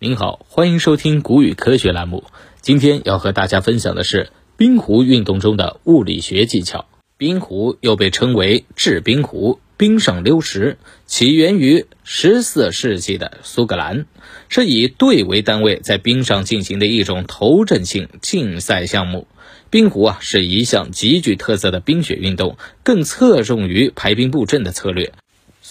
您好，欢迎收听古语科学栏目。今天要和大家分享的是冰壶运动中的物理学技巧。冰壶又被称为制冰壶、冰上溜石，起源于十四世纪的苏格兰，是以队为单位在冰上进行的一种头阵性竞赛项目。冰壶啊是一项极具特色的冰雪运动，更侧重于排兵布阵的策略。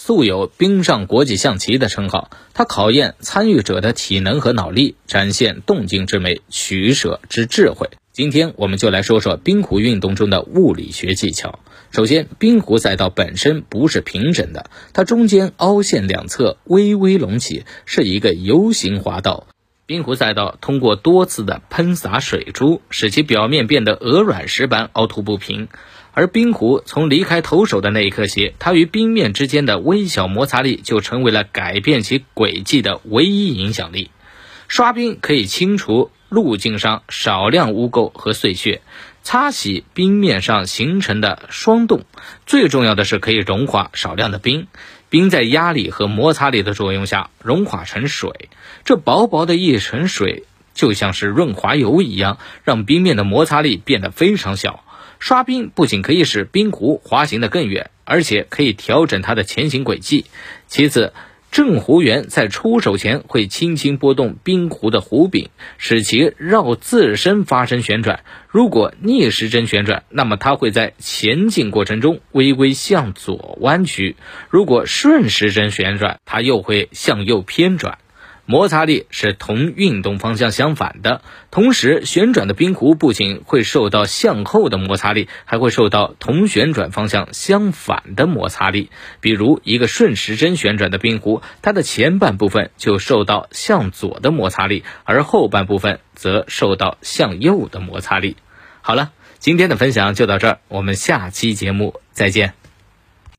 素有“冰上国际象棋”的称号，它考验参与者的体能和脑力，展现动静之美、取舍之智慧。今天我们就来说说冰壶运动中的物理学技巧。首先，冰壶赛道本身不是平整的，它中间凹陷两侧微微隆起，是一个 U 型滑道。冰壶赛道通过多次的喷洒水珠，使其表面变得鹅卵石般凹凸不平。而冰壶从离开投手的那一刻起，它与冰面之间的微小摩擦力就成为了改变其轨迹的唯一影响力。刷冰可以清除路径上少量污垢和碎屑，擦洗冰面上形成的霜冻。最重要的是可以融化少量的冰，冰在压力和摩擦力的作用下融化成水。这薄薄的一层水就像是润滑油一样，让冰面的摩擦力变得非常小。刷冰不仅可以使冰壶滑行得更远，而且可以调整它的前行轨迹。其次，正壶员在出手前会轻轻拨动冰壶的壶柄，使其绕自身发生旋转。如果逆时针旋转，那么它会在前进过程中微微向左弯曲；如果顺时针旋转，它又会向右偏转。摩擦力是同运动方向相反的，同时旋转的冰壶不仅会受到向后的摩擦力，还会受到同旋转方向相反的摩擦力。比如，一个顺时针旋转的冰壶，它的前半部分就受到向左的摩擦力，而后半部分则受到向右的摩擦力。好了，今天的分享就到这儿，我们下期节目再见。